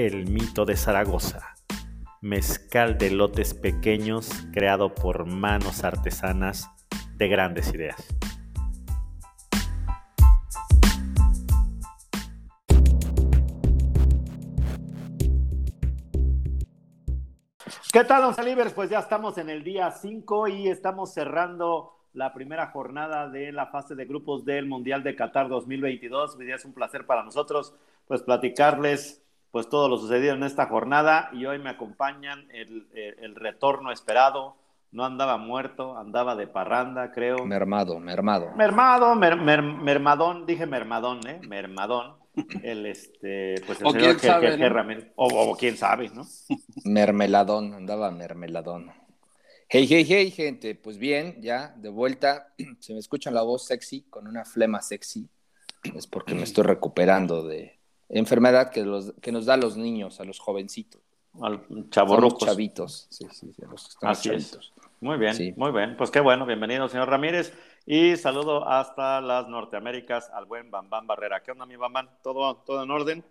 El Mito de Zaragoza, mezcal de lotes pequeños creado por manos artesanas de grandes ideas. ¿Qué tal, Don Salivers? Pues ya estamos en el día 5 y estamos cerrando la primera jornada de la fase de grupos del Mundial de Qatar 2022. Hoy día es un placer para nosotros pues platicarles pues todo lo sucedido en esta jornada y hoy me acompañan el, el, retorno esperado. No andaba muerto, andaba de parranda, creo. Mermado, mermado. Mermado, mer, mer, mermadón, dije mermadón, ¿eh? Mermadón. El, este, pues el o señor quién sabe, ¿no? Ramírez. O, o quién sabe, ¿no? Mermeladón, andaba mermeladón. Hey, hey, hey, gente. Pues bien, ya de vuelta. Se me escucha la voz sexy, con una flema sexy. Es porque me estoy recuperando de enfermedad que, los, que nos da a los niños, a los jovencitos. Al chavorrucos. chavitos. Sí, sí, sí, a los Así es. chavitos. Muy bien, Sí. muy bien. Pues qué bueno, bienvenido, señor Ramírez. Y saludo hasta las Norteaméricas al buen Bambán Barrera. ¿Qué onda, mi Bambán? ¿Todo, todo en orden?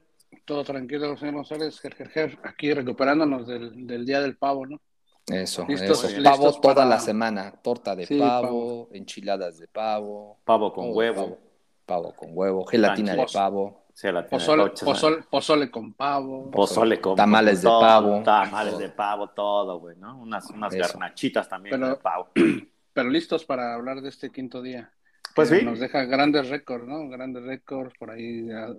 Todo tranquilo, señor González, jer, jer, jer, aquí recuperándonos del, del Día del Pavo, ¿no? Eso, Listos, eso. listos Pavo toda para- la semana. Torta de Sí, pavo, pavo. enchiladas de pavo. Pavo con huevo. Pavo, Pavo con huevo, gelatina de pavo. Sí, la Pozole, pozole, pozole con pavo. pozole con Tamales de pavo. Tamales Todo. de pavo, todo, güey, ¿no? Unas, unas Eso. garnachitas también Pero- de pavo. Pero listos para hablar de este quinto día. Pues sí. Nos deja grandes récords, ¿no? Grandes récords, por ahí ah,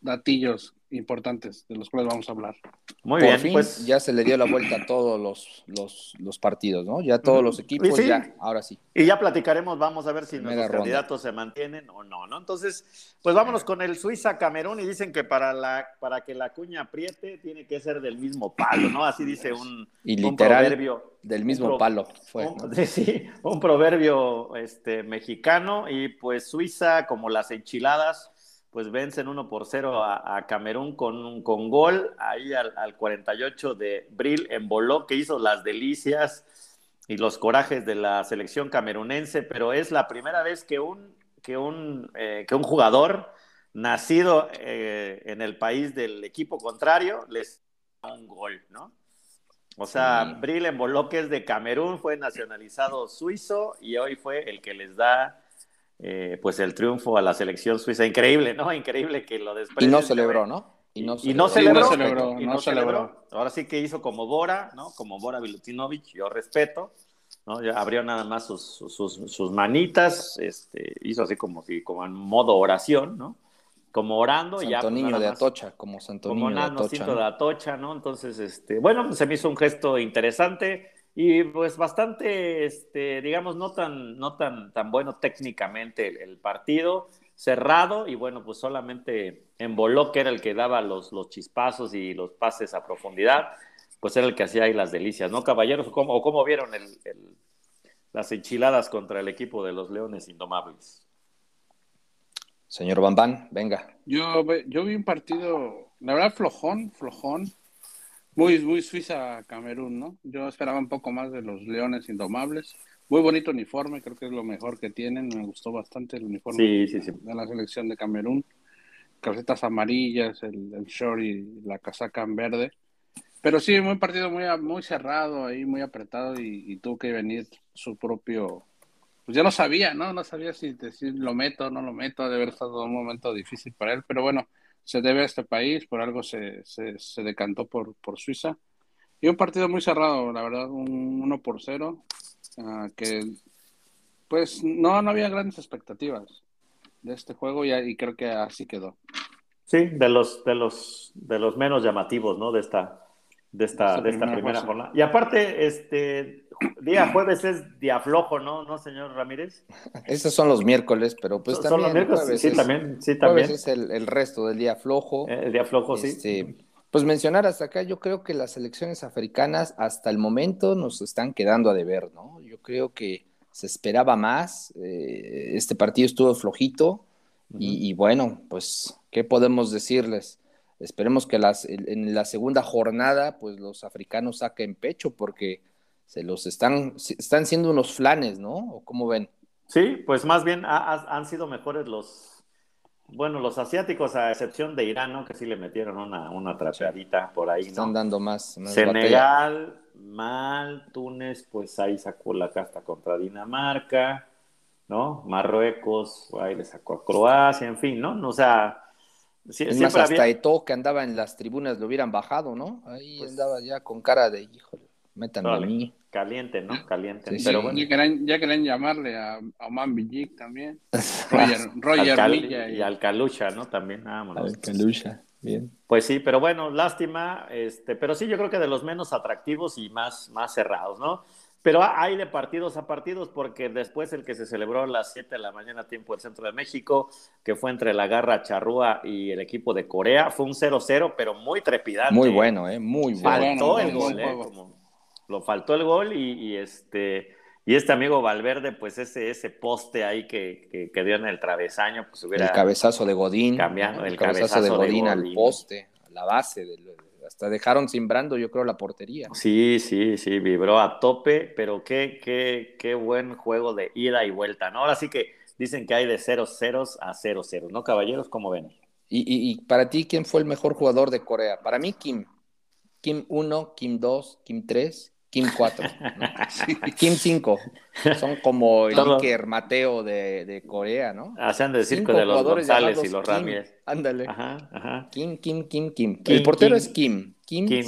datillos importantes de los cuales vamos a hablar. Muy Por bien, fin pues ya se le dio la vuelta a todos los, los, los partidos, ¿no? Ya todos los equipos, sí. ya, ahora sí. Y ya platicaremos, vamos a ver si Primera nuestros ronda. candidatos se mantienen o no, ¿no? Entonces, pues vámonos con el Suiza-Camerún y dicen que para, la, para que la cuña apriete tiene que ser del mismo palo, ¿no? Así dice un, Y un proverbio. del un mismo pro- palo fue. un, sí, un proverbio este, mexicano y pues Suiza, como las enchiladas, pues vencen 1 por 0 a, a Camerún con, un- con gol ahí al, al 48 de Bril en Boló, que hizo las delicias y los corajes de la selección camerunense, pero es la primera vez que un, que un, eh, que un jugador nacido eh, en el país del equipo contrario les da un gol, ¿no? O sea, Sí. Bril en Boló, que es de Camerún, fue nacionalizado suizo y hoy fue el que les da eh, pues el triunfo a la selección suiza. Increíble, ¿no? Increíble que lo Y desprecie. no celebró, ¿no? Y, y no celebró. no celebró, y no no celebró. celebró. Ahora sí que hizo como Bora, ¿no? Como Bora Vilutinovic, yo respeto, ¿no? Ya abrió nada más sus, sus, sus manitas, este, hizo así como si, como en modo oración, ¿no? Como orando, y ya. Santo pues, Niño de más Atocha, como Santo como Niño de Atocha. ¿no? de Atocha, ¿no? Entonces, este, bueno, pues se me hizo un gesto interesante y pues bastante, este, digamos, no tan, no tan, tan bueno técnicamente el, el partido, cerrado y bueno, pues solamente en Boló, que era el que daba los, los chispazos y los pases a profundidad, pues era el que hacía ahí las delicias, ¿no, caballeros? ¿O cómo, o cómo vieron el, el- las enchiladas contra el equipo de los Leones Indomables? Señor Bambán, venga. Yo, ve- yo vi un partido, la verdad, flojón, flojón. Muy, muy Suiza-Camerún, ¿no? Yo esperaba un poco más de los Leones Indomables. Muy bonito uniforme, creo que es lo mejor que tienen. Me gustó bastante el uniforme Sí, sí, sí. de la selección de Camerún. Calcetas amarillas, el, el short y la casaca en verde. Pero sí, un partido muy, muy cerrado ahí, muy apretado y, y tuvo que venir su propio... Pues ya no sabía, ¿no? No sabía si decir lo meto o no lo meto, debe haber estado un momento difícil para él, pero bueno, se debe a este país, por algo se, se, decantó por, por Suiza. Y un partido muy cerrado, la verdad, un 1 por 0, ah, que pues no, no había grandes expectativas de este juego y, y creo que así quedó. Sí, de los, de los, de los menos llamativos, ¿no? De esta, de esta, de esta primera jornada. Y aparte, este día jueves es día flojo, ¿no? ¿No, señor Ramírez? Estos son los miércoles, pero pues Son- también. son los miércoles, jueves sí, es- también, sí, jueves también. es el, el resto del día flojo. Eh, El día flojo, sí. Este, Pues mencionar hasta acá, yo creo que las selecciones africanas hasta el momento nos están quedando a deber, ¿no? Yo creo que se esperaba más, eh, este partido estuvo flojito y, y, bueno, pues, ¿qué podemos decirles? Esperemos que las, en la segunda jornada, pues los africanos saquen pecho porque se los están, están siendo unos flanes, ¿no? ¿O cómo ven? Sí, pues más bien han sido mejores los, bueno, los asiáticos, a excepción de Irán, ¿no? Que sí le metieron una, una trapeadita por ahí, ¿no? Están dando más. Senegal, mal, Túnez, pues ahí sacó la casta contra Dinamarca, ¿no? Marruecos, ahí le sacó a Croacia, en fin, ¿no? O sea, es más, hasta Eto, que andaba en las tribunas, lo hubieran bajado, ¿no? Ahí pues andaba ya con cara de, híjole, métanme a mí. Caliente, ¿no? Caliente. pero bueno. ya, querían, llamarle a, a Oman también. Roger, Roger y... al Calucha, ¿no? También, Al Calucha, bien. Pues sí, pero bueno, lástima, este, pero sí, yo creo que de los menos atractivos y más, más cerrados, ¿no? Pero hay de partidos a partidos, porque después el que se celebró a las 7 de la mañana, tiempo del centro de México, que fue entre la Garra Charrúa y el equipo de Corea, fue un 0-0, pero muy trepidante. Muy bueno, ¿eh? Muy bueno. Faltó el gol, ¿eh? lo faltó el gol y, este y este amigo Valverde, pues ese, ese poste ahí que, que, dio en el travesaño, pues hubiera... El cabezazo de Godín. Cambiando, el, cabezazo, de, Godín al poste, a la base, hasta dejaron simbrando yo creo la portería. Sí, sí, sí, vibró a tope, pero qué, qué, qué buen juego de ida y vuelta, ¿no? Ahora sí que dicen que hay de 0 ceros a 0 ceros, ¿no, caballeros? ¿Cómo ven? Y, y, y para ti, ¿quién fue el mejor jugador de Corea? Para mí, Kim. Kim 1, Kim 2, Kim 3 Kim 4, Kim 5. Son como el Iker Mateo de, de, Corea, ¿no? Hacen decir que de los González y los Ramírez. Ándale. Ajá, ajá. Kim, Kim, Kim, Kim. el portero es Kim. Kim, Kim.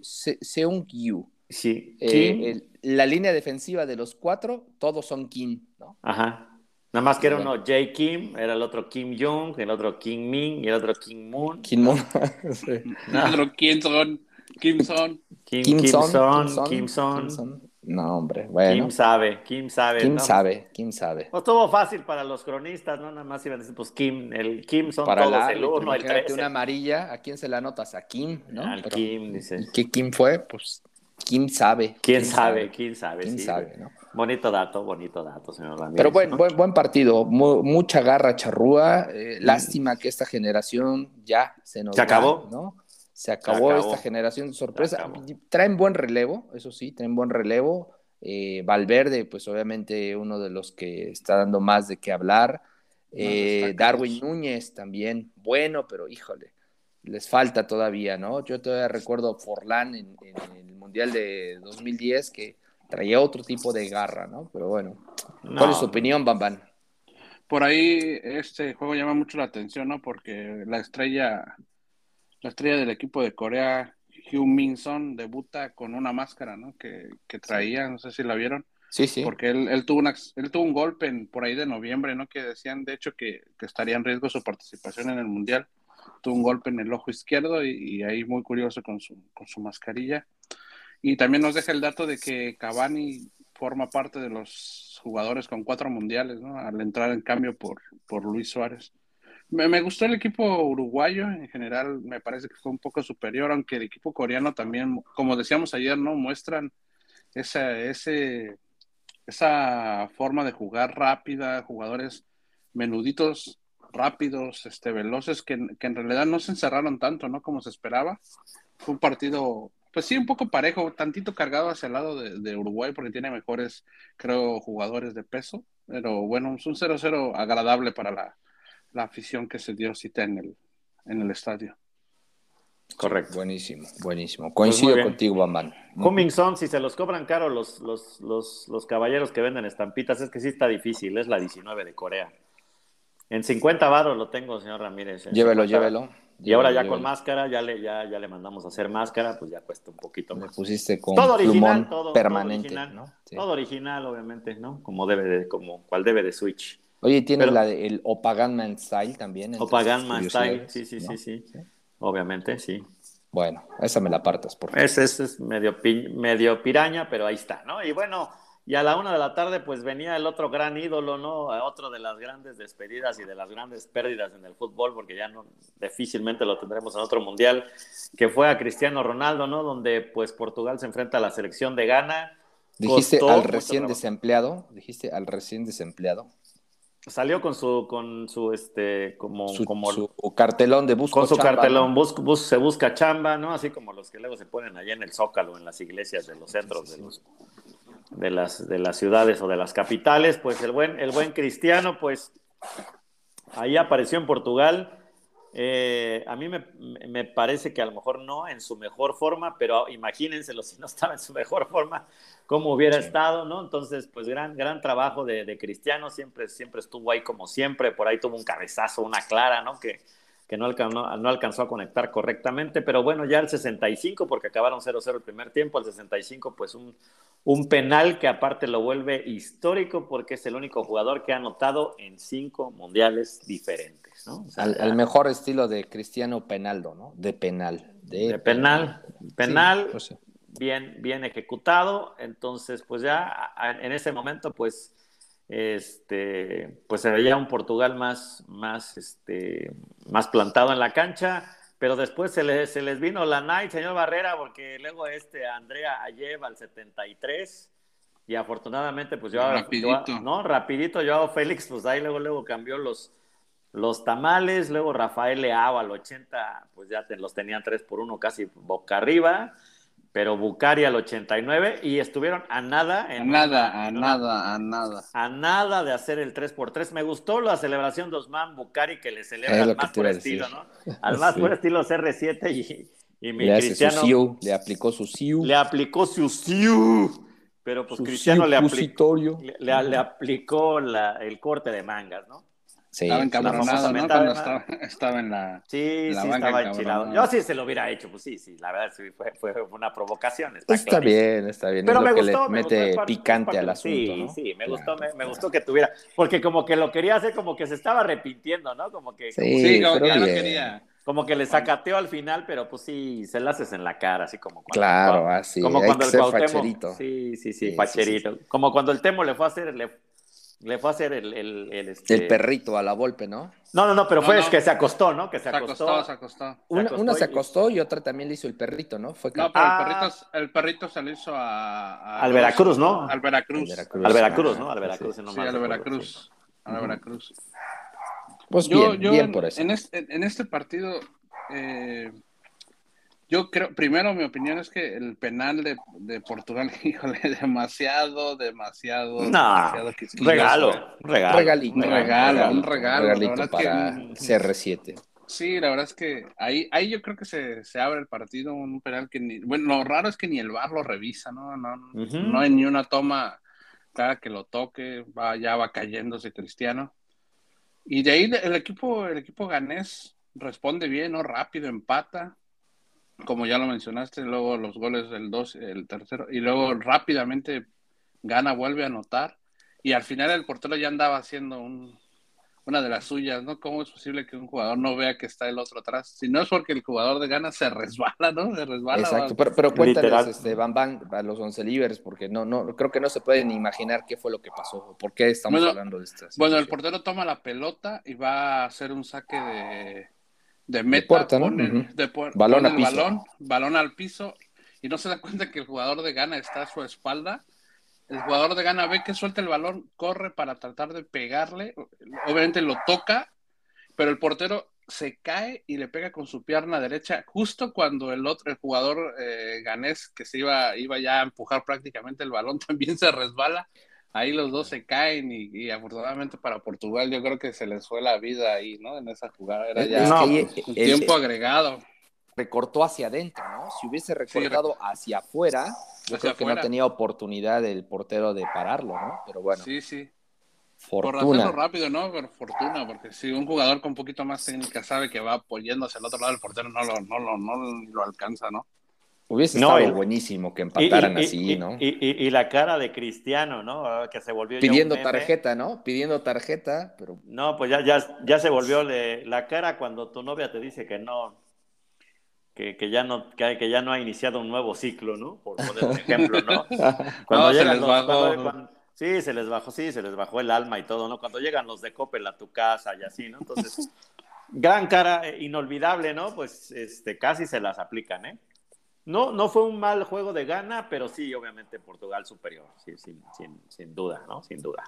Seung-yu. Sí. Eh, la línea defensiva de los cuatro, todos son Kim, ¿no? Ajá. Nada más que era uno Jay Kim, era el otro Kim Jong, el otro Kim Min y el otro Kim Moon. Kim Moon. El otro Kim Son. Kim Son. Kim, Son, Kim Son. No, hombre, bueno. Kim sabe, Kim sabe. Kim sabe, Kim sabe. No estuvo fácil para los cronistas, ¿no? Nada más iban a decir, pues Kim, el Kim son para todos, el uno, el tres. una amarilla, ¿a quién se la anotas? A Kim, ¿no? Al Kim, dice. ¿Qué Kim fue? Pues Kim sabe. ¿Quién sabe? ¿Quién sabe? ¿Quién sabe, no? Bonito dato, bonito dato, señor Ramírez. Pero buen, buen, buen partido, mucha garra charrúa. Eh, lástima que esta generación ya se nos. Se acabó. ¿no? Se acabó, esta generación de sorpresa. Traen buen relevo, eso sí, traen buen relevo. Eh, Valverde, pues obviamente uno de los que está dando más de qué hablar. Eh, Darwin Núñez también, bueno, pero híjole, les falta todavía, ¿no? Yo todavía recuerdo Forlán en, el Mundial de 2010 que traía otro tipo de garra, ¿no? Pero bueno, ¿cuál es su opinión, Bamban? Por ahí este juego llama mucho la atención, ¿no? Porque la estrella la estrella del equipo de Corea, Hugh Min Son, debuta con una máscara, ¿no? Que, que traía, no sé si la vieron. Sí, sí. Porque él, él, tuvo, una, él tuvo un golpe en, por ahí de noviembre, ¿no? Que decían, de hecho, que, que, estaría en riesgo su participación en el Mundial. Tuvo un golpe en el ojo izquierdo y, ahí muy curioso con su, con su mascarilla. Y también nos deja el dato de que Cavani forma parte de los jugadores con cuatro mundiales, ¿no? Al entrar en cambio por, por Luis Suárez. Me, gustó el equipo uruguayo, en general me parece que fue un poco superior, aunque el equipo coreano también, como decíamos ayer, ¿no? Muestran esa, ese, esa forma de jugar rápida, jugadores menuditos, rápidos, este, veloces, que, en realidad no se encerraron tanto, ¿no? Como se esperaba. Fue un partido, pues sí, un poco parejo, tantito cargado hacia el lado de, de Uruguay, porque tiene mejores, creo, jugadores de peso. Pero bueno, es un 0-0 agradable para la, la afición que se dio cita en el, en el estadio. Correcto. Buenísimo, buenísimo. Pues Coincido contigo, Bamban. Coming Son, si se los cobran caro los, los, los, los, caballeros que venden estampitas, es que sí está difícil, es la 19 de Corea. En 50 baros lo tengo, señor Ramírez. Llévelo, llévelo. Y ahora ya con máscara, ya le, ya, ya le mandamos a hacer máscara, pues ya cuesta un poquito más. Me pusiste con todo original, todo, permanente, todo original, todo original, obviamente, ¿no? Como debe de, como cual debe de Switch. Oye, tiene la de, el Opaganman Style también. Opaganman Style, sí, sí, sí, sí, Obviamente, sí. Bueno, esa me la apartas, por favor. Ese, es medio, medio piraña, pero ahí está, ¿no? Y bueno, Y a la una de la tarde, pues venía el otro gran ídolo, ¿no? Otro de las grandes despedidas y de las grandes pérdidas en el fútbol, porque ya no difícilmente lo tendremos en otro mundial, que fue a Cristiano Ronaldo, ¿no? Donde pues Portugal se enfrenta a la selección de Ghana. Dijiste al recién desempleado, dijiste al recién desempleado. Salió con su, con su, este, como, su, como su cartelón de busco Con su cartelón, se busca chamba, ¿no? Así como los que luego se ponen allá en el Zócalo, en las iglesias de los centros de los de las, de las ciudades o de las capitales, pues el buen, el buen cristiano, pues ahí apareció en Portugal. Eh, a mí me, me, parece que a lo mejor no en su mejor forma, pero imagínenselo si no estaba en su mejor forma, cómo hubiera estado, ¿no? Entonces, pues gran, gran trabajo de, de, Cristiano, siempre, siempre estuvo ahí como siempre, por ahí tuvo un cabezazo, una clara, ¿no? Que, que no, alcanzó, no alcanzó a conectar correctamente, pero bueno, ya el 65, porque acabaron 0-0 el primer tiempo, al 65, pues un, un penal que aparte lo vuelve histórico porque es el único jugador que ha anotado en cinco mundiales diferentes, ¿no? al, mejor estilo de Cristiano Penaldo, ¿no? De penal. De, penal, penal, pues bien, bien ejecutado, entonces pues ya en ese momento pues este, pues se veía un Portugal más, más, este, más plantado en la cancha, pero después se les, se les vino la night, señor Barrera, porque luego este Andrea lleva al 73 y afortunadamente pues yo, rapidito. no, rapidito yo Félix, pues ahí luego, luego cambió los, los tamales, luego Rafael Leao al 80, pues ya te, los tenían 3 por 1 casi boca arriba, pero Bucari al 89 y estuvieron a nada. a nada, a nada, a nada. A nada de hacer el 3x3. Me gustó la celebración de Osman Bucari que le celebra al más por estilo, ¿no? Al más por estilo CR7 y, y mi le Cristiano. le aplicó su SIU. Le aplicó su SIU. Pero pues Cristiano le, aplicó, le, le, aplicó la, el corte de mangas, ¿no? Sí, estaba encabronado, ¿no? Cuando estaba, estaba, en la. Sí, sí, estaba enchilado. Yo sí se lo hubiera hecho, pues sí, sí, la verdad sí, fue, fue una provocación. Está, está bien, está bien. Pero es me lo gustó, que le mete picante al asunto. Sí, ¿no? sí, me gustó, me, me, gustó que tuviera. Porque como que lo quería hacer, como que se estaba arrepintiendo, ¿no? Como que. Sí, como, sí, como que no quería. Como que le sacateó al final, pero pues sí, se la haces en la cara, así como cuando. Claro, así. Como cuando el Cuauhtémoc. Sí, sí, sí, facherito. Como cuando el Temo le fue a hacer, le, le fue a hacer el, el, el, este... el perrito a la golpe, ¿no? No, no, no, pero No, fue no. que se acostó, ¿no? Que se, Se acostó, se acostó. Una, acostó una se y- acostó y otra también le hizo el perrito, ¿no? Fue No, pero Ah. el, perrito, el perrito se lo hizo a, a- Al Veracruz, ¿no? Al Veracruz. Veracruz. Al Veracruz, ¿no? Al Veracruz, sí. Sí, al Veracruz. Al Ujú. Veracruz. Pues Yo, bien, yo bien en, por eso. en este, en este partido, eh, yo creo, primero mi opinión es que el penal de, de Portugal, híjole, demasiado, demasiado, No, demasiado regalo, regalo. Regalito. Un regalo, un regalo, regalito es que- para CR7. Sí, la verdad es que ahí, ahí yo creo que se, se abre el partido, un penal que ni, bueno, lo raro es que ni el VAR lo revisa, ¿no? No, Ujú. no hay ni una toma cada que lo toque, va, ya va cayéndose Cristiano. Y de ahí el equipo, el equipo ganés responde bien, ¿no? Rápido, empata, como ya lo mencionaste, luego los goles del 2, el tercero, y luego rápidamente gana, vuelve a anotar, y al final el portero ya andaba haciendo un, una de las suyas, ¿no? ¿Cómo es posible que un jugador no vea que está el otro atrás? Si no es porque el jugador de gana se resbala, ¿no? Se resbala. Exacto, pero, pero cuéntales, Literal. este, Van Van, a los once libres, porque no, no, creo que no se pueden imaginar qué fue lo que pasó, por qué estamos Bueno, hablando de esta Bueno, el portero toma la pelota y va a hacer un saque de, de meta. de puer- Balón pone a el piso. balón, balón al piso y no se da cuenta que el jugador de Gana está a su espalda. El jugador de Gana ve que suelta el balón, corre para tratar de pegarle. Obviamente lo toca, pero el portero se cae y le pega con su pierna derecha justo cuando el otro, el jugador eh, ganés que se iba, iba ya a empujar prácticamente el balón también se resbala. Ahí los dos se caen y, y afortunadamente para Portugal yo creo que se les fue la vida ahí, ¿no? En esa jugada. Era ya No, un el- tiempo agregado. recortó hacia adentro, ¿no? Si hubiese recortado hacia afuera, yo Hacia creo que afuera. no tenía oportunidad el portero de pararlo, ¿no? Pero bueno, Sí, sí. Por hacerlo fortuna. rápido, ¿no? Pero fortuna, porque si un jugador con un poquito más técnica sabe que va apoyándose al otro lado del portero, no lo, no lo, no lo alcanza, ¿no? Hubiese No, estado y- buenísimo que empataran y- así, y- ¿no? y- y- y la cara de Cristiano, ¿no? Ah, Que se volvió ya un Pidiendo tarjeta, ¿no? Pidiendo tarjeta, pero No, pues ya, ya, ya se volvió le- la cara cuando tu novia te dice que no, que, ya no, que, ya no ha iniciado un nuevo ciclo, ¿no? Por poner un ejemplo, ¿no? Cuando llegan los, sí, se les bajó, sí, se les bajó el alma y todo, ¿no? Cuando llegan los de Coppel a tu casa y así, ¿no? Entonces, gran cara, eh, inolvidable, ¿no? Pues este, casi se las aplican, ¿eh? No, no fue un mal juego de gana, pero sí, obviamente Portugal superior, sí, sin, sin, sin duda, ¿no? Sin duda.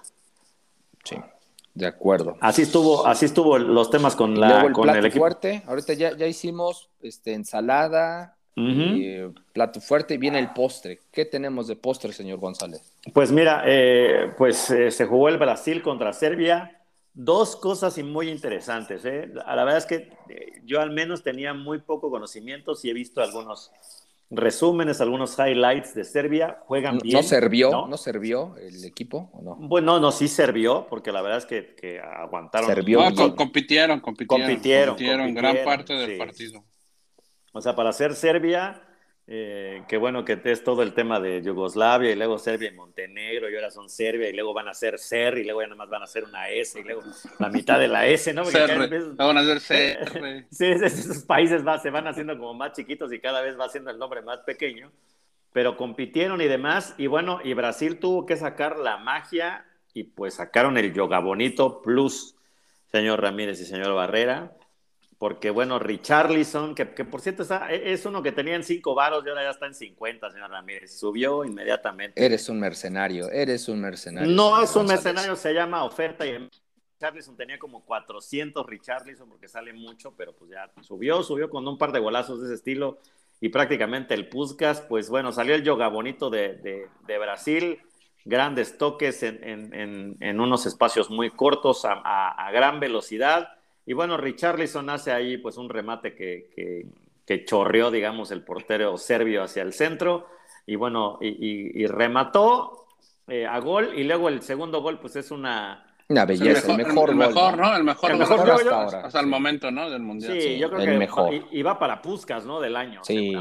Sí. De acuerdo. Así estuvo, así estuvo los temas con la el con plato fuerte. Ahorita ya, ya hicimos este, ensalada, eh, plato fuerte y viene el postre. ¿Qué tenemos de postre, señor González? Pues mira, eh, pues eh, se jugó el Brasil contra Serbia. Dos cosas muy interesantes. La verdad es que yo al menos tenía muy poco conocimiento, y he visto algunos resúmenes, algunos highlights de Serbia. Juegan bien. ¿No sirvió, ¿no? ¿no sirvió el equipo o no? Bueno, no, sí sirvió, porque la verdad es que, que aguantaron. compitieron, compitieron, compitieron, gran parte del partido. O sea, para ser Serbia, eh, qué bueno que es todo el tema de Yugoslavia y luego Serbia y Montenegro y ahora son Serbia y luego van a ser Ser y luego ya nada más van a ser una S y luego la mitad de la S, ¿no? van a ser Ser. sí, esos países va, se van haciendo como más chiquitos y cada vez va siendo el nombre más pequeño, pero compitieron y demás y bueno, y Brasil tuvo que sacar la magia y pues sacaron el Yoga Bonito Plus, señor Ramírez y señor Barrera porque bueno, Richarlison, que, que por cierto e, es uno que tenía en 5 varos y ahora ya está en 50, señor Ramírez, subió inmediatamente. Eres un mercenario, eres un mercenario. No es un mercenario, se llama oferta y Richarlison tenía como 400 Richarlison porque sale mucho, pero pues ya subió, subió con un par de golazos de ese estilo y prácticamente el Puskas, pues bueno, salió el yoga bonito de, de, Brasil, grandes toques en, en, en, unos espacios muy cortos a, a, a gran velocidad y bueno, Richarlison hace ahí pues un remate que, que, chorreó, digamos, el portero serbio hacia el centro. Y bueno, y, remató eh, a gol. Y luego el segundo gol pues es una una belleza, el mejor, el mejor, ¿no? El mejor, el mejor hasta, ahora. hasta el momento, ¿no? Del mundial. Sí, yo creo el que mejor. Y, va para Puscas, ¿no? Del año. Sí,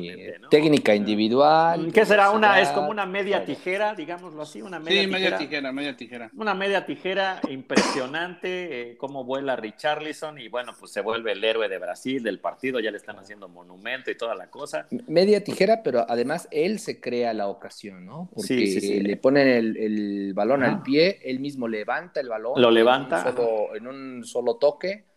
técnica individual. ¿Qué será? Una, es como una media tijera, digámoslo así, una media sí, media tijera, media tijera. Una media tijera impresionante, eh, cómo vuela Richarlison y bueno, pues se vuelve el héroe de Brasil, del partido, ya le están haciendo monumento y toda la cosa. Media tijera, pero además él se crea la ocasión, ¿no? Porque sí, sí, le ponen el, el balón al pie, él mismo levanta el balón. Lo levanta. en un solo toque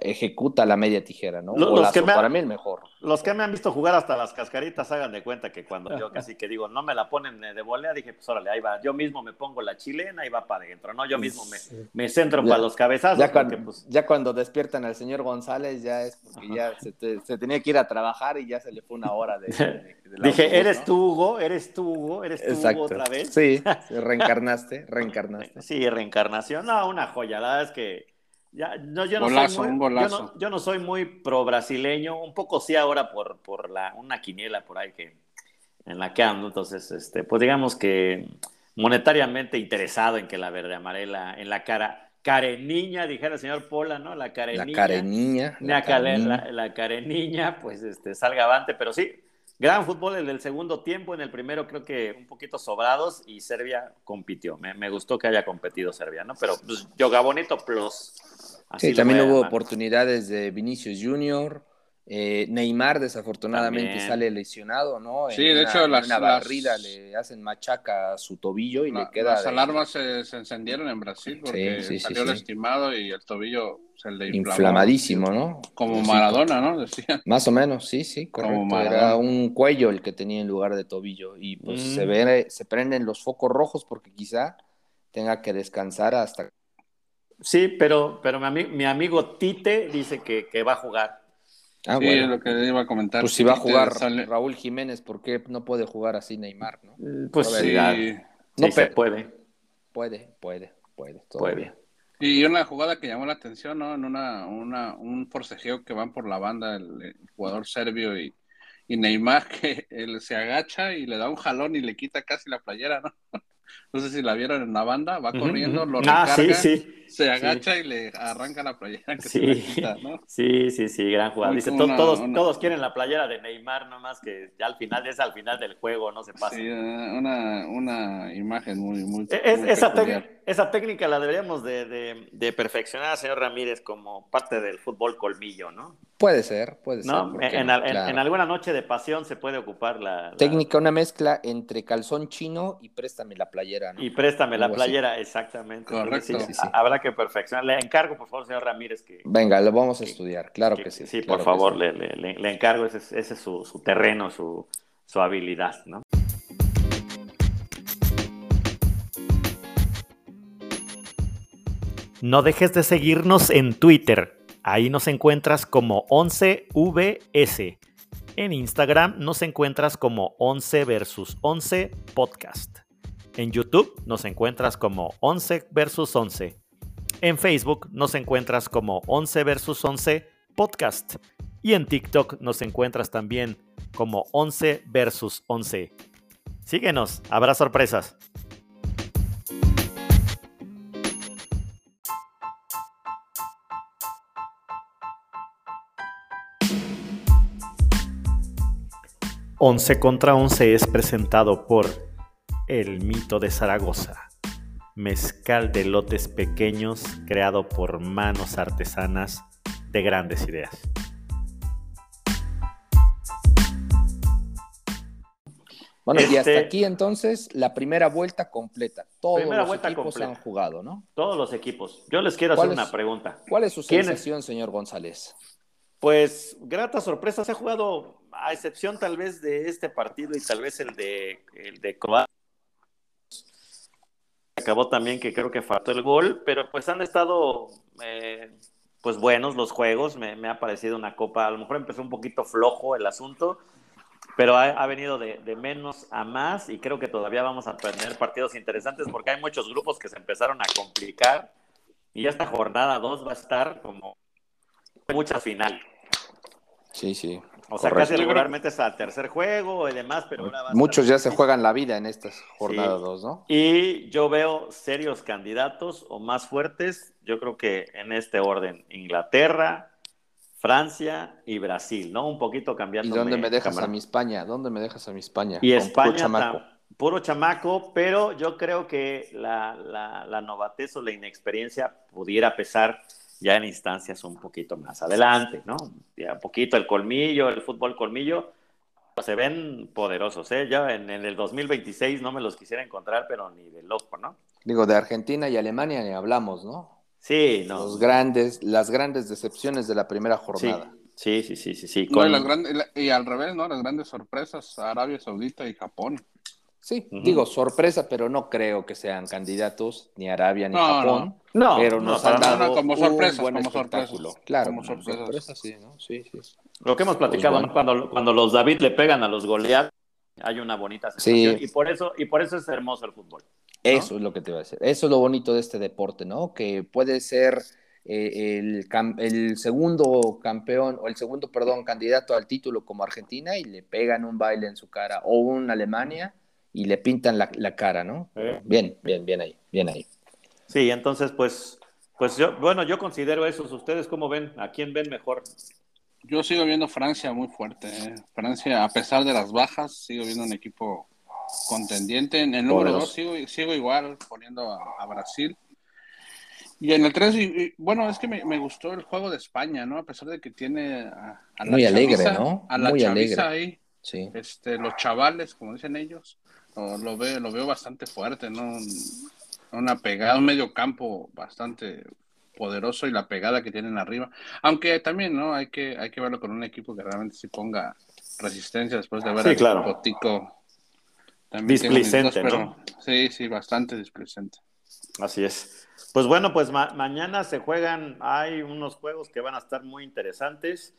ejecuta la media tijera, ¿no? Los, que para mí el mejor. Los que me han visto jugar hasta las cascaritas hagan de cuenta que cuando yo casi que digo, no me la ponen de volea, dije, pues órale, ahí va. Yo mismo me pongo la chilena y va para adentro, ¿no? Yo mismo me, me centro para los cabezazos. Ya, cuando, pues, ya cuando despiertan al señor González, ya es porque ya se, tenía que ir a trabajar y ya se le fue una hora de. dije, ¿eres tú, Hugo? ¿Eres tú, Hugo? ¿Eres tú, Hugo, otra vez? Sí, reencarnaste, reencarnaste. Sí, reencarnación. No, una joya. La verdad es que no, yo, no soy muy, yo, no, soy muy pro brasileño, un poco sí ahora por, por la, una quiniela por ahí que en la que ando, entonces, este, pues digamos que monetariamente interesado en que la verde amarela en la cara, careniña, dijera el señor Pola, ¿no? La careniña. La careniña. La, la, careniña, pues este, salga avante, pero sí, gran fútbol el del segundo tiempo, en el primero creo que un poquito sobrados y Serbia compitió. Me, me gustó que haya competido Serbia, ¿no? Pero pues, Yoga Bonito Plus sí, también hubo oportunidades de Vinicius Junior. Eh, Neymar desafortunadamente sale lesionado, ¿no? Sí, de hecho, las, una barrida le hacen machaca a su tobillo y le queda. Las alarmas se, encendieron en Brasil porque salió lastimado y el tobillo se le inflamó. Inflamadísimo, ¿no? Como Maradona, ¿no? Decía. Más o menos, sí, sí, correcto. Era un cuello el que tenía en lugar de tobillo y pues se, mm. ve, se prenden los focos rojos porque quizá tenga que descansar hasta Sí, pero, pero mi, amigo Tite dice que, va a jugar. Ah, sí, bueno. es lo que iba a comentar. Pues si va a jugar Raúl Jiménez, ¿por qué no puede jugar así Neymar? ¿no? Mm, pues sí, no se puede. Puede, puede, puede. Puede. Y una jugada que llamó la atención, ¿no? En una, una, un forcejeo que van por la banda el, jugador serbio y, y Neymar que él se agacha y le da un jalón y le quita casi la playera, ¿no? no sé si la vieron en la banda, va corriendo, lo ah, recarga, se agacha y le arranca la playera que sí. Se ¿no? sí, sí, sí, gran jugada. Dice, todos, todos quieren la playera de Neymar, nomás que ya al final es al final del juego, no se pasa. Sí, una, una imagen muy, muy, es, esa, esa técnica la deberíamos de, perfeccionar, señor Ramírez, como parte del fútbol colmillo, ¿no? Puede ser, puede ser. En, alguna noche de pasión se puede ocupar la, Técnica, una mezcla entre calzón chino y préstame la playera, ¿no? Y préstame la playera, exactamente. Correcto. Habrá que perfeccionar. Le encargo, por favor, señor Ramírez, que... Venga, lo vamos a estudiar, claro que, sí. Sí, por favor, le, encargo, ese, es su, su terreno, su, su habilidad, ¿no? No dejes de seguirnos en Twitter. Ahí nos encuentras como 11VS. En Instagram nos encuentras como 11 versus 11 podcast. En YouTube nos encuentras como 11 versus 11. En Facebook nos encuentras como 11 versus 11 podcast. Y en TikTok nos encuentras también como 11 versus 11. Síguenos, habrá sorpresas. 11 contra 11 es presentado por El Mito de Zaragoza, mezcal de lotes pequeños creado por manos artesanas de grandes ideas. Bueno, y hasta este aquí entonces la primera vuelta completa. Todos los equipos han jugado, ¿no? Todos los equipos. Yo les quiero hacer una pregunta. ¿Cuál es su sensación, señor González? Pues grata sorpresa, se ha jugado, a excepción tal vez de este partido y tal vez el de, el de Croacia. Acabó también que creo que faltó el gol, pero pues han estado eh, pues buenos los juegos. Me, ha parecido una copa, a lo mejor empezó un poquito flojo el asunto, pero ha, venido de, de, menos a más y creo que todavía vamos a tener partidos interesantes porque hay muchos grupos que se empezaron a complicar y esta jornada 2 va a estar como mucha final. Sí, sí. O sea, casi regularmente es al tercer juego y demás, pero ahora Muchos ya se juegan la vida en estas jornadas dos, ¿no? Y yo veo serios candidatos o más fuertes, yo creo que en este orden, Inglaterra, Francia y Brasil, ¿no? Un poquito cambiando. ¿Y dónde me dejas a mi España? ¿Dónde me dejas a mi España? Y España, puro chamaco. puro chamaco, pero yo creo que la, la, la novatez o la inexperiencia pudiera pesar ya en instancias un poquito más adelante, ¿no? Ya un poquito el colmillo, el fútbol colmillo, se ven poderosos, ¿eh? Ya en, el 2026 no me los quisiera encontrar, pero ni de loco, ¿no? Digo, de Argentina y Alemania ni hablamos, ¿no? Sí, no. Los grandes, las grandes decepciones de la primera jornada. Sí, sí, sí, sí, sí. y, al revés, ¿no? Las grandes sorpresas, Arabia Saudita y Japón. Sí, digo sorpresa, pero no creo que sean candidatos ni Arabia ni Japón. No, pero nos han dado como sorpresa, un buen como Claro, como sorpresa, sí, ¿no? Sí, sí. Lo que hemos platicado, pues cuando, cuando los David le pegan a los Goliath, hay una bonita sensación. Y por eso, y por eso es hermoso el fútbol. Eso es lo que te voy a decir. Eso es lo bonito de este deporte, ¿no? Que puede ser eh, el, el, segundo campeón, o el segundo, perdón, candidato al título como Argentina y le pegan un baile en su cara, o un Alemania y le pintan la, cara, ¿no? Bien, bien, bien ahí, bien ahí. Sí, entonces, pues, pues yo, bueno, yo considero eso. ¿Ustedes cómo ven? ¿A quién ven mejor? Yo sigo viendo Francia muy fuerte. ¿eh? Francia, a pesar de las bajas, sigo viendo un equipo contendiente. En el número dos sigo, sigo igual poniendo a, Brasil. Y en el 3, bueno, es que me, gustó el juego de España, ¿no? A pesar de que tiene a, la Muy alegre, ¿no? A la Muy alegre. ahí. Sí. Este, los chavales, como dicen ellos, lo, veo, lo veo bastante fuerte, ¿no? Una pegada, un medio campo bastante poderoso y la pegada que tienen arriba. Aunque también, ¿no? Hay que, hay que verlo con un equipo que realmente sí ponga resistencia después de ver sí, claro. Botico. Displicente, ¿no? Sí, sí, bastante displicente. Así es. Pues bueno, pues mañana se juegan, hay unos juegos que van a estar muy interesantes.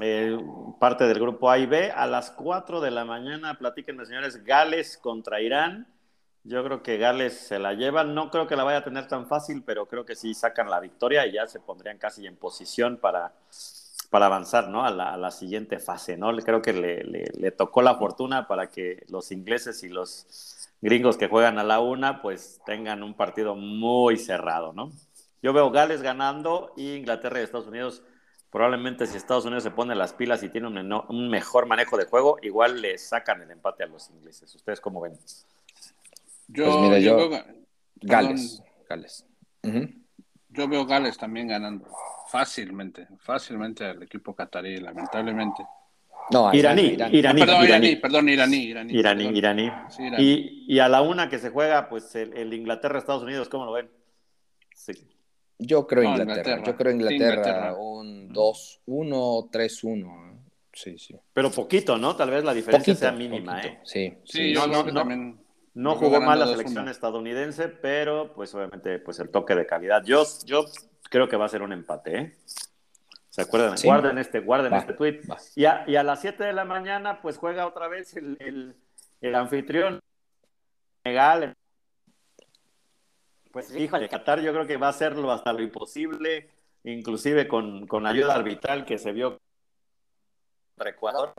Eh, parte del grupo A y B. A las 4 de la mañana, platíquenme, señores, Gales contra Irán. Yo creo que Gales se la lleva. No creo que la vaya a tener tan fácil, pero creo que sí sacan la victoria y ya se pondrían casi en posición para, para avanzar ¿no? a, la, siguiente fase. ¿no? Creo que le, le, tocó la fortuna para que los ingleses y los gringos que juegan a la una, pues tengan un partido muy cerrado. ¿no? Yo veo Gales ganando y Inglaterra y Estados Unidos Probablemente si Estados Unidos se pone las pilas y tiene un, mejor manejo de juego, igual le sacan el empate a los ingleses. ¿Ustedes cómo ven? Yo, pues yo, Gales, Gales. Yo veo Gales también ganando fácilmente, fácilmente al equipo catarí, lamentablemente. No, Iraní, iraní, perdón, iraní, iraní. perdón, iraní, iraní. Iraní, perdón. iraní. Sí, iraní. Y, y a la una que se juega, pues el, el Inglaterra-Estados Unidos, ¿cómo lo ven? Sí. Yo creo No, Inglaterra. Inglaterra. Yo creo Inglaterra, Inglaterra. un 2-1, 3-1. ¿eh? Sí, sí. Pero poquito, ¿no? Tal vez la diferencia Poquito, sea mínima, poquito. ¿eh? Sí, Sí, sí. yo no, también. No jugó mal la selección 2-1. estadounidense, pero pues obviamente pues el toque de calidad. Yo, yo creo que va a ser un empate, ¿eh? ¿Se acuerdan? Sí. Guarden este, guarden Va, este tweet. Y a, y a las 7 de la mañana pues juega otra vez el, el, el anfitrión Senegal. Pues híjole, Qatar yo creo que va a hacerlo hasta lo imposible, inclusive con, con ayuda arbitral que se vio contra Ecuador.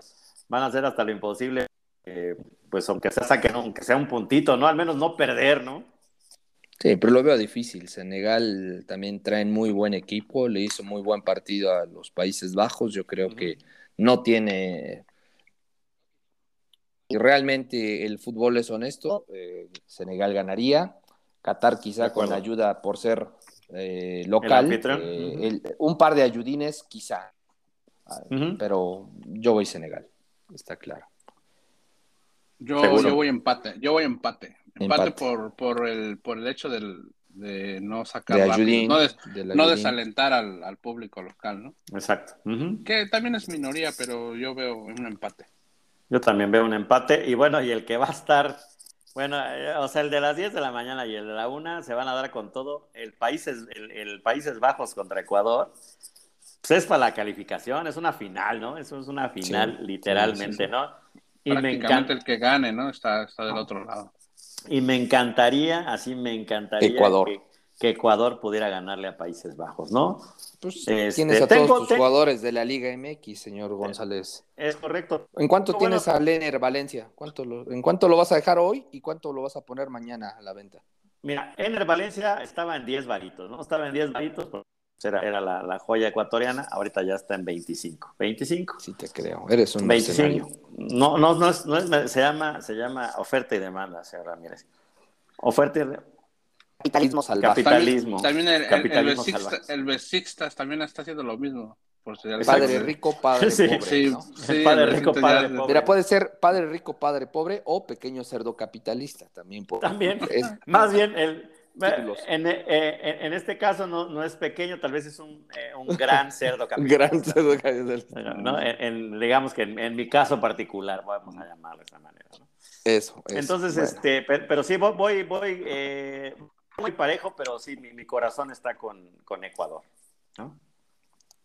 Van a hacer hasta lo imposible eh, pues aunque sea saquen, aunque sea un puntito, ¿no? Al menos no perder, ¿no? Sí, pero lo veo difícil. Senegal también traen muy buen equipo, le hizo muy buen partido a los Países Bajos. Yo creo que no tiene. Y realmente el fútbol es honesto. eh, Senegal ganaría. Qatar quizá con ayuda por ser eh, local. eh, el- un par de ayudines quizá. Ah. Pero yo voy Senegal, está claro. Yo, yo voy empate, yo voy empate. Empate, Empate. por, por, el, por el hecho del, de no sacar De ayudín. no, des- desalentar al, al público local, ¿no? Exacto. Que también es minoría, pero yo veo un empate. Yo también veo un empate. Y bueno, y el que va a estar, bueno, eh, o sea, el de las 10 de la mañana y el de la 1 se van a dar con todo. El Países, el, el Países Bajos contra Ecuador. Pues es para la calificación, es una final, ¿no? Eso es una final, Sí, literalmente, sí, sí, sí. ¿no? Y me, Prácticamente encanta, el que gane, ¿no? Está, está del otro lado. y me encantaría, así me encantaría Ecuador. Que, que Ecuador pudiera ganarle a Países Bajos, ¿no? Pues, Este, tienes a tengo- todos tus tengo- jugadores de la Liga MX, señor González. Es correcto. ¿En cuánto Bueno, tienes a Lener Valencia? ¿Cuánto lo- ¿En cuánto lo vas a dejar hoy y cuánto lo vas a poner mañana a la venta? Mira, Ener Valencia estaba en 10 varitos, ¿no? Estaba en 10 varitos, porque era, era la, la joya ecuatoriana, ahorita ya está en 25. 25. Sí te creo, eres un 25. mercenario. No, no, no, es, no es- se llama, se llama oferta y demanda, señor Ramírez. Oferta y de- Capitalismo salvaje. Capitalismo. También, también el, Capitalismo el, el también está haciendo lo mismo. Por Padre rico, padre Sí, pobre. Sí, ¿no? sí, Padre rico, padre ya- pobre. Mira, puede ser padre rico, padre pobre o pequeño cerdo capitalista. También, puede- También. Es- Más bien, el, en, eh, en- en este caso no, no es pequeño, tal vez es un, eh, un gran cerdo capitalista. gran cerdo capitalista. ¿no? En- en- digamos que en, en mi caso particular, vamos a llamarlo de esa manera. ¿no? Eso, eso. Entonces, Bueno, este, pero, pero sí, voy, voy, voy eh, muy parejo, pero sí, mi, mi corazón está con, con Ecuador. ¿no?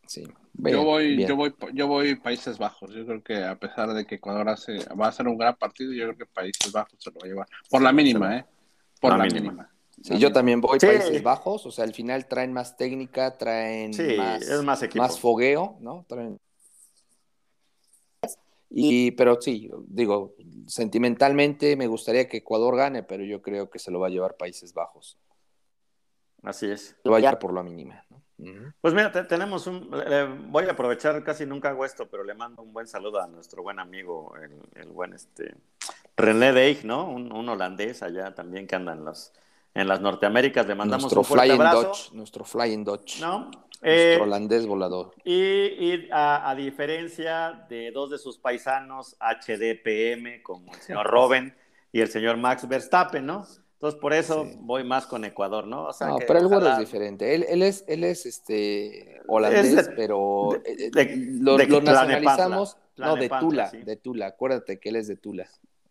sí. Yo voy, bien. yo voy, yo voy Países Bajos. Yo creo que a pesar de que Ecuador hace, va a ser un gran partido, yo creo que Países Bajos se lo va a llevar. Por la mínima, ¿eh? Por La la, mínima. mínima. Sí, yo también voy Sí. Países Bajos, o sea, al final traen más técnica, traen Sí, más, es más equipo. más fogueo, ¿no? Traen... Y, pero sí, digo, sentimentalmente me gustaría que Ecuador gane, pero yo creo que se lo va a llevar Países Bajos. Así es. Lo va a llevar por la mínima, ¿no? Pues mira, te- tenemos un. le- voy a aprovechar, casi nunca hago esto, pero le mando un buen saludo a nuestro buen amigo, el, el buen este René Deig, ¿no? Un, un holandés allá también que anda en, los, en las Norteaméricas. Le mandamos Nuestro un fuerte Flying abrazo. Dutch, nuestro Flying Dutch, ¿no? Nuestro Eh, holandés volador. y y a, a diferencia de dos de sus paisanos, HDPM, como el señor Robben y el señor Max Verstappen, ¿no? Entonces, por eso Sí. voy más con Ecuador, ¿no? O sea, No, que pero el güero ojalá- es diferente. Él, él es, él es este holandés, Es de- pero de- eh, de- lo, de lo Tlanepantla, nacionalizamos. No, de Tula, sí. de Tula. Acuérdate que él es de Tula.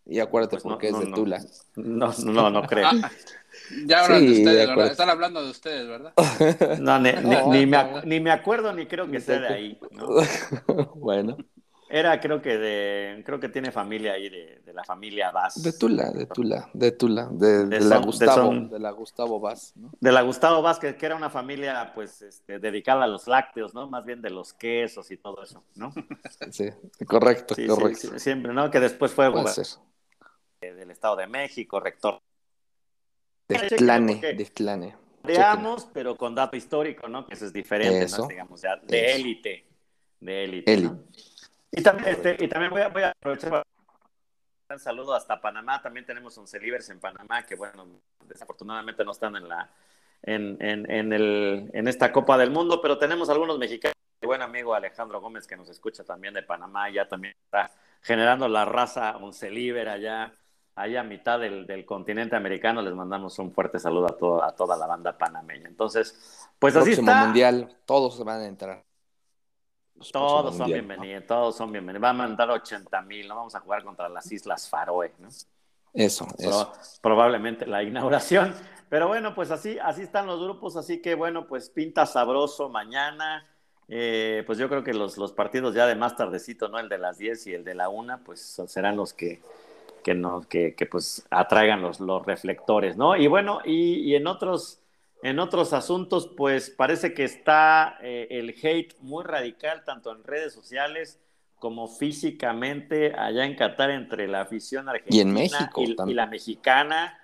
Y acuérdate Pues por no, qué es no, de no. Tula. No, no, no creo. Ah, ya hablan Sí, de de ustedes. ¿verdad? Están hablando de ustedes, ¿verdad? No, ni, ni- No, ni me, ni me acuerdo ni creo que sea de ahí. ¿no? bueno, Era, creo que de, creo que tiene familia ahí de, de la familia Vaz. de Tula, de Tula, de Tula, de, De de la son- de Gustavo, son- de la Gustavo Vaz, ¿no? De la Gustavo Vázquez, que era una familia, pues, este, dedicada a los lácteos, ¿no? Más bien de los quesos y todo eso, ¿no? Sí, correcto, Sí, correcto. sí, siempre, ¿no? Que después fue Puede gobernador ser. Del Estado de México, rector. De Chéquenlo, Tlane, porque- de Tlane. Veamos, pero con dato histórico, ¿no? Que eso es diferente, Eso, ¿no? Digamos, ya de élite. De élite. Y también, este, y también voy, a, voy a aprovechar para Un saludo hasta Panamá. También tenemos 11 Libres en Panamá, que bueno, desafortunadamente no están en la en, en, el, en esta Copa del Mundo, pero tenemos algunos mexicanos. Mi buen amigo Alejandro Gómez, que nos escucha también de Panamá, ya también está generando la raza 11 Libre allá, allá a mitad del, del, continente americano. Les mandamos un fuerte saludo a, todo, a toda la banda panameña. Entonces, pues así está. mundial, todos se van a entrar. Todos son bienvenidos, todos son bienvenidos. Va a mandar 80 mil, no vamos a jugar contra las Islas Faroe, ¿no? Eso, eso. Probablemente la inauguración. Pero bueno, pues así, así están los grupos, así que bueno, pues pinta sabroso mañana. Eh, pues yo creo que los, los, partidos ya de más tardecito, ¿no? El de las 10 y el de la 1, pues serán los que, que, nos, que, que pues atraigan los, los reflectores, ¿no? Y bueno, y, y en otros en otros asuntos, pues parece que está eh, el hate muy radical, tanto en redes sociales como físicamente allá en Qatar entre la afición argentina y, en México, y, la mexicana.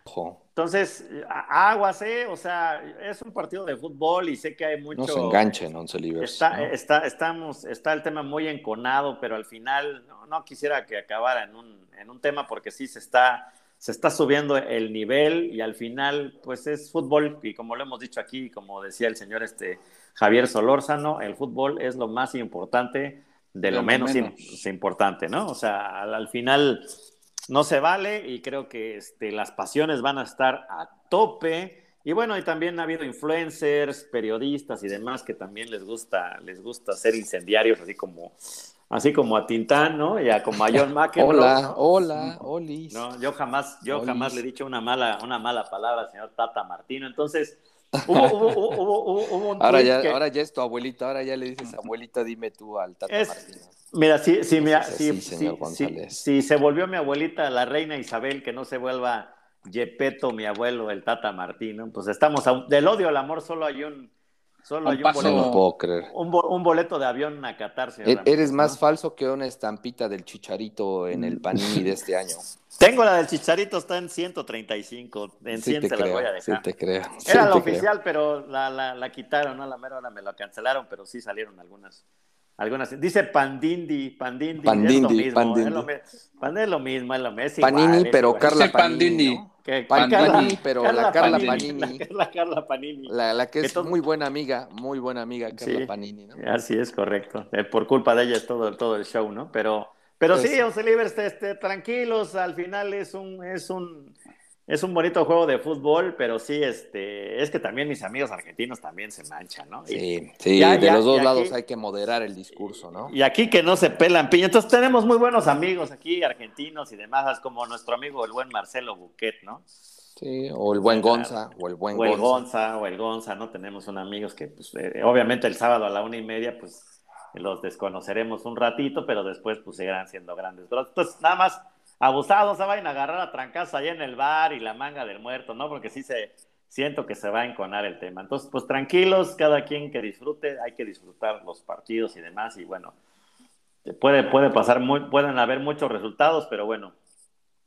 Entonces, aguas, ¿eh? O sea, es un partido de fútbol y sé que hay mucho... No se enganchen, no se está, está, estamos, está el tema muy enconado, pero al final no, no quisiera que acabara en un, en un tema porque sí se está se está subiendo el nivel y al final, pues es fútbol y como lo hemos dicho aquí, como decía el señor este Javier Solórzano, el fútbol es lo más importante de lo, menos, importante, ¿no? O sea, al, final no se vale y creo que este, las pasiones van a estar a tope. Y bueno, y también ha habido influencers, periodistas y demás que también les gusta, les gusta ser incendiarios, así como así como a Tintán, ¿no? Y a como a John McEnroe. Hola, hola, Olis. No, yo jamás, yo jamás le he dicho una mala, una mala palabra al señor Tata Martino. Entonces, hubo, hubo, hubo, hubo un ahora ya, ahora ya es tu abuelita, ahora ya le dices, abuelita, dime tú al Tata Martino. Mira, si, si, mira, si, si, se volvió mi abuelita la reina Isabel, que no se vuelva Yepeto, mi abuelo, el Tata Martino, pues estamos a, del odio al amor solo hay un Solo hay un boleto, no puedo creer. Un, boleto de avión a Qatar. E-, eres más falso que una estampita del chicharito en el panini de este año. Tengo la del chicharito, está en 135. En 100 te, la voy a dejar. Sí te creo. Era la oficial, pero la, la, la, quitaron, ¿no? La mera hora me la cancelaron, pero sí salieron algunas. Algunas, dice Pandindi, Pandindi, Pandindi, es lo mismo, Pandindi. Es, lo, es lo mismo, es lo mismo. Panini, pero Carla Pandini. ¿no? Panini, pero la Carla Panini. La, Carla Panini. La, que es muy buena amiga, muy buena amiga, Carla Panini, ¿no? Así es, correcto. Eh, por culpa de ella es todo, todo el show, ¿no? Pero, pero sí, José Libres, este, tranquilos, al final es un, es un, es un bonito juego de fútbol, pero sí, este, es que también mis amigos argentinos también se manchan, ¿no? sí, sí, de los dos lados hay que moderar el discurso, ¿no? Y aquí que no se pelan piña. Entonces tenemos muy buenos amigos aquí, argentinos y demás, como nuestro amigo el buen Marcelo Buquet, ¿no? Sí, o el buen Gonza, o el buen o el Gonza. O el Gonza, ¿no? Tenemos un amigos que, pues, eh, obviamente el sábado a la una y media, pues, los desconoceremos un ratito, pero después, pues, seguirán siendo grandes. Entonces, nada más abusados se vayan a agarrar a trancas allá en el bar y la manga del muerto, ¿no? Porque sí se siento que se va a enconar el tema. Entonces, pues tranquilos, cada quien que disfrute, hay que disfrutar los partidos y demás, y bueno, puede, puede pasar, muy, pueden haber muchos resultados, pero bueno.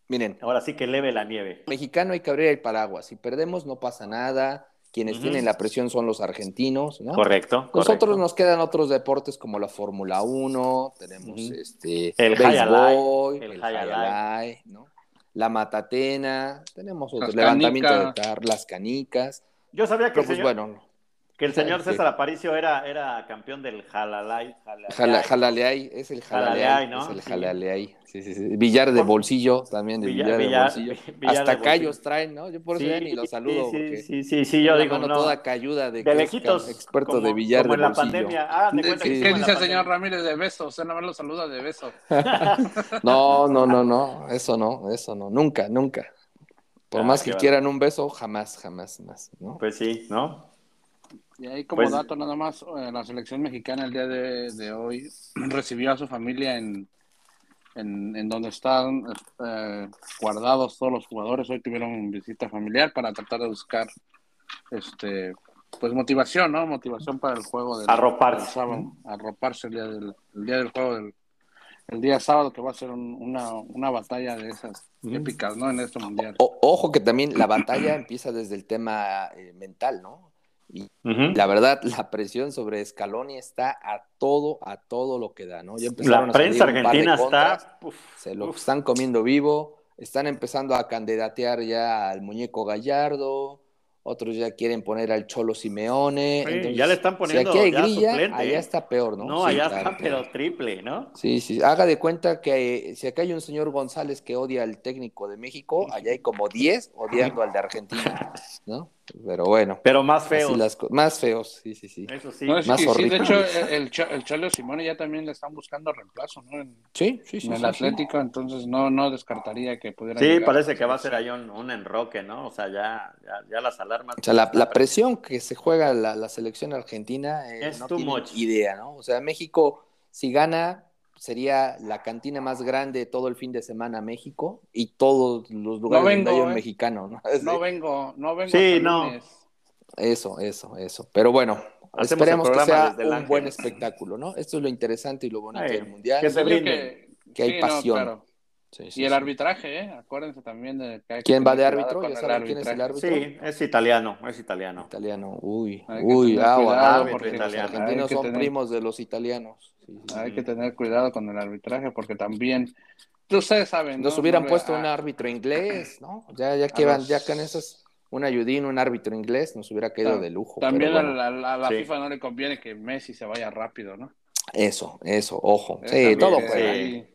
Miren. Ahora sí que leve la nieve. Mexicano hay que abrir el paraguas. Si perdemos, no pasa nada quienes tienen la presión son los argentinos, ¿no? Correcto. Nosotros nos quedan otros deportes como la Fórmula 1, tenemos este el béisbol, el, el ¿no? La matatena, tenemos otros, levantamiento de tar, las canicas. Yo sabía que, pues, bueno, que el señor César Aparicio era, era campeón del Jalalay. Jalaleay, es el Jalaleay, ¿no? Es el Jalaleay. Sí, sí, sí. Billar de bolsillo también, de billar, de bolsillo. Hasta callos traen, ¿no? Yo por eso ya ni los saludo. Sí, sí, sí, sí, yo digo, no. toda cayuda de, de lejitos, experto de billar como de en la pandemia. Ah, ¿Qué dice el señor Ramírez de beso? Usted no me lo saluda de beso. no, no, no, no, eso no, eso no, nunca, nunca. Por ah, más que quieran un beso, jamás, jamás más, ¿no? Pues sí, ¿no? Y ahí como pues dato nada más, eh, la selección mexicana el día de, hoy recibió a su familia en, en, donde están eh, guardados todos los jugadores. Hoy tuvieron visita familiar para tratar de buscar este pues motivación, ¿no? Motivación para el juego del, arroparse. sábado. Arroparse el día del, el día del juego del el día sábado que va a ser una, una, batalla de esas épicas, ¿no? En este mundial. ojo que también la batalla empieza desde el tema eh, mental, ¿no? Y la verdad, la presión sobre Scaloni está a todo, a todo lo que da, ¿no? Ya la prensa argentina está... se lo están comiendo vivo, están empezando a candidatear ya al muñeco Gallardo, otros ya quieren poner al Cholo Simeone. ya le están poniendo si aquí hay grilla, allá ¿eh? está peor, ¿no? No, allá está pero triple, ¿no? Sí, sí, haga de cuenta que si acá hay un señor González que odia al técnico de México, allá hay como 10 odiando al de Argentina, ¿no? Pero bueno. Pero más feos. más feos, sí, sí, sí. Eso sí. más de hecho, el, el, Cholo Simone ya también le están buscando reemplazo, ¿no? sí, sí, sí. En el Atlético, entonces no, no descartaría que pudiera. Sí, parece que va a ser ahí un, enroque, ¿no? O sea, ya, ya, las alarmas. O sea, la, presión que se juega la, selección argentina eh, es no tiene idea, ¿no? O sea, México, si gana, sería la cantina más grande todo el fin de semana México y todos los lugares no vengo, donde un ¿eh? mexicano. ¿no? no vengo, no vengo. Sí, no. Eso, eso, eso. Pero bueno, esperemos que sea un buen espectáculo, ¿no? Esto es lo interesante y lo bonito del mundial. Que se brinde. Que, hay pasión. Y el arbitraje, ¿eh? Acuérdense también de que ¿Quién va de árbitro? ¿Ya saben quién es el árbitro? Sí, es italiano, es italiano. Italiano, uy, uy, agua, porque los argentinos son primos de los italianos. Hay que tener cuidado con el arbitraje porque también, ustedes saben. Nos hubieran puesto un árbitro inglés, ¿no? Ya, ya que van, ya con esos, un ayudín, un árbitro inglés, nos hubiera quedado de lujo. También a, la, FIFA no le conviene que Messi se vaya rápido, ¿no? Eso, eso, ojo. sí, todo juega.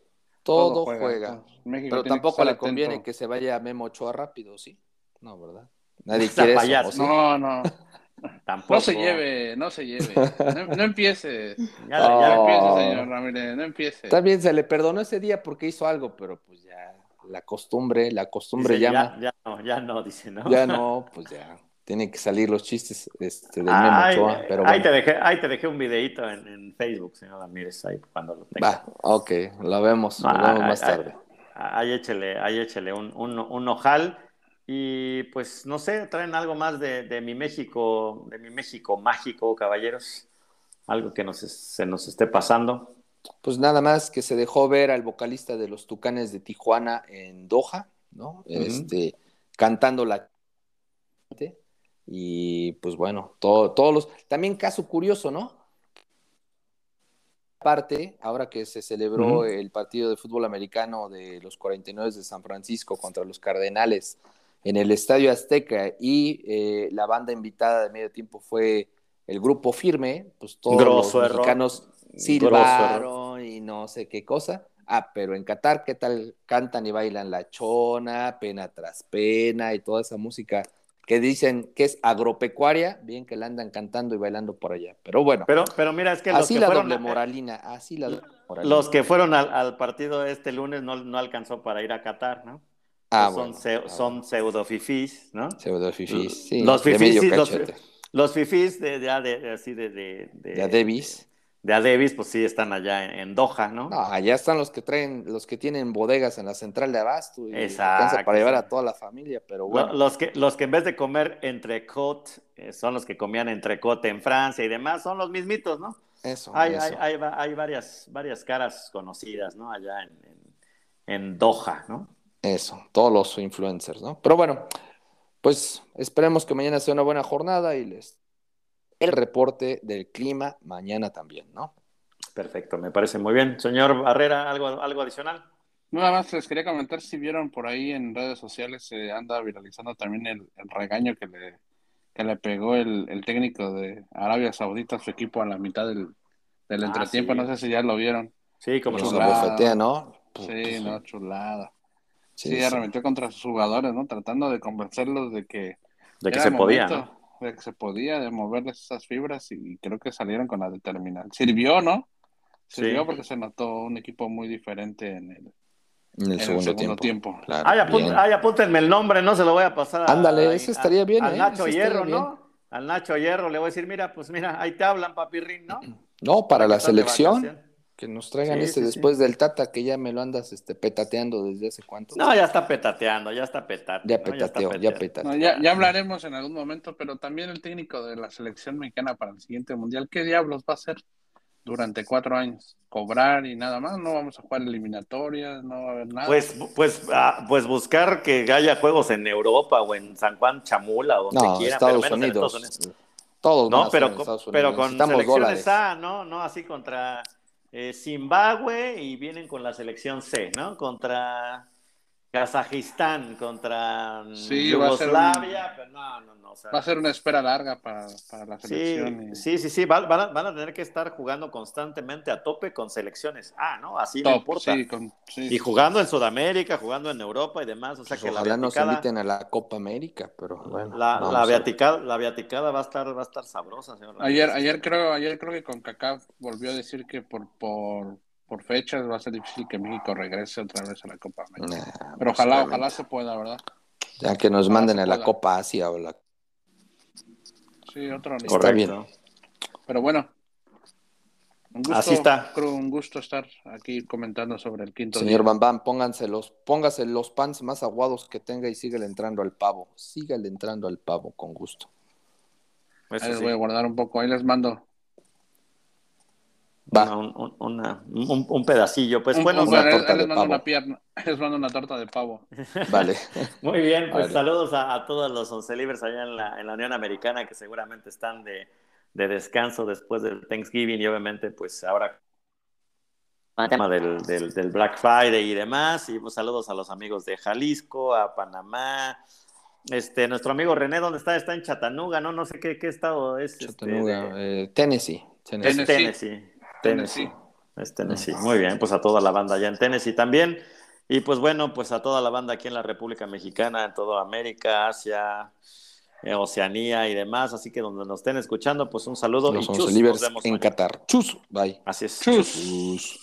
Todo, juega. Pero tampoco le conviene que se vaya Memo Ochoa rápido, ¿sí? No, ¿verdad? Nadie quiere eso. No, no. No se lleve, no se lleve. No, empiece. Ya, empiece, señor Ramírez, no empiece. También se le perdonó ese día porque hizo algo, pero pues ya la costumbre, la costumbre llama. Ya, ya, no, ya no, dice, ¿no? Ya no, pues ya. Tienen que salir los chistes este, del Memo Ochoa, pero ahí, te dejé, ahí te dejé un videito en, Facebook, señor Ramírez, ahí cuando lo tenga. Va, ok, lo vemos, lo vemos más tarde. Ahí, échele, ahí échele un, un, un ojal. Y pues no sé, traen algo más de, mi México, de mi México mágico, caballeros. Algo que nos, se nos esté pasando. Pues nada más que se dejó ver al vocalista de los Tucanes de Tijuana en Doha, ¿no? Este, cantando la y pues bueno, todos los. También caso curioso, ¿no? Aparte, ahora que se celebró el partido de fútbol americano de los 49 de San Francisco contra los Cardenales en el Estadio Azteca y eh, la banda invitada de medio tiempo fue el grupo firme, pues todos los mexicanos silbaron y no sé qué cosa. Ah, pero en Qatar, ¿qué tal cantan y bailan la chona, pena tras pena y toda esa música que dicen que es agropecuaria, bien que la andan cantando y bailando por allá. Pero bueno. Pero, pero mira, es que los así que la fueron, doble moralina, así la Los que fueron al, partido este lunes no, no alcanzó para ir a Qatar, ¿no? Ah, son, son pseudo fifís, ¿no? Pseudo fifís, sí. Los fifís, los, los, fifís de, de, de, así de, de, de, Adebis. De Adebis, pues sí, están allá en, Doha, ¿no? No, allá están los que traen, los que tienen bodegas en la central de Abasto y Exacto, para llevar a toda la familia, pero bueno. Los que, los que en vez de comer entrecot, eh, son los que comían entrecot en Francia y demás, son los mismitos, ¿no? Eso, hay, eso. Hay, hay, hay, varias, varias caras conocidas, ¿no? Allá en, en Doha, ¿no? Eso, todos los influencers, ¿no? Pero bueno, pues esperemos que mañana sea una buena jornada y les el reporte del clima mañana también, ¿no? Perfecto, me parece muy bien. Señor Barrera, ¿algo, algo adicional? Nada más les quería comentar si vieron por ahí en redes sociales, se anda viralizando también el, regaño que le, que le pegó el, técnico de Arabia Saudita a su equipo a la mitad del, del ah, entretiempo. No sé si ya lo vieron. Sí, como lo bofetea, ¿no? Sí, no, chulada. Sí, arremetió contra sus jugadores, ¿no? Tratando de convencerlos de que... De que se podía, De que se podía, de moverles esas fibras y creo que salieron con la determinación. Sirvió, ¿no? Sirvió porque se notó un equipo muy diferente en el, en el, segundo, tiempo. ay, apúntenme el nombre, no se lo voy a pasar. A, Ándale, ese estaría bien. Al ¿eh? Nacho Hierro, ¿no? Al Nacho Hierro le voy a decir, mira, pues mira, ahí te hablan, papirrín, ¿no? No, para la selección. Que nos traigan ese después del Tata, que ya me lo andas este, petateando desde hace cuánto. No, ya está petateando, ya está petateando. Ya petateó, ya, petateó. ya, ya, hablaremos en algún momento, pero también el técnico de la selección mexicana para el siguiente mundial, ¿qué diablos va a hacer durante cuatro años? ¿Cobrar y nada más? ¿No vamos a jugar eliminatorias? ¿No va a haber nada? Pues, pues, ah, pues buscar que haya juegos en Europa o en San Juan Chamula o donde no, quiera. Estados, Unidos. Todos van No, a ser pero, en con- Estados Unidos. pero con Necesitamos selecciones dólares. A, ¿no? No así contra eh, Zimbabue y vienen con la selección C, ¿no? Contra Kazajistán, contra mm, Sí, va a ser un- Yugoslavia, pero no, no, no. o sea, Va a ser una espera larga para, para la selección. y- Sí, sí, sí, van, van a, van a tener que estar jugando constantemente a tope con selecciones. Ah, ¿no? Así no Top, importa. sí, con- sí. Y jugando en Sudamérica, jugando en Europa y demás. O sea Pues que la ojalá nos viaticada, inviten a la Copa América, pero bueno. la, la, viaticada, la viaticada va a estar, va a estar sabrosa, señor. Ayer, ayer creo, ayer creo que con Kaká volvió a decir que por, por, por fechas va a ser difícil que México regrese otra vez a la Copa América. Nah, Pero ojalá, ojalá se pueda, ¿verdad? Ya que nos ojalá manden a la pueda. Copa Asia o la. Sí, otro bien. Pero bueno. Un gusto, Así está. creo un gusto estar aquí comentando sobre el quinto Señor día. Bam Bam, pónganse los, póngase los pants más aguados que tenga y síguele entrando al pavo. Síguele entrando al pavo, con gusto. Eso Ahí les sí. voy a guardar un poco. Ahí les mando. Va. Una- un, un- una- un- un pedacillo. Pues Un- bueno, un- una torta ahí les de mando pavo. una pierna. Les mando una torta de pavo. Vale. muy bien, pues Vale. saludos a, a todos los once libres allá en la, en la Unión Americana que seguramente están de, de descanso después del Thanksgiving y obviamente pues ahora el tema del, del, del Black Friday y demás. Y pues saludos a los amigos de Jalisco, a Panamá. Este, nuestro amigo René, ¿dónde está? Está en Chattanooga, ¿no? No sé qué, qué estado es. este, Chattanooga, de- eh, Tennessee. Tennessee. Es Tennessee. Tennessee. Es Tennessee. Muy bien, pues a toda la banda allá en Tennessee también. Y pues bueno, pues a toda la banda aquí en la República Mexicana, en toda América, Asia, eh, Oceanía y demás. Así que donde nos estén escuchando, pues un saludo y chus. Nos vemos en. Qatar. Chus, bye. Así es. Chus.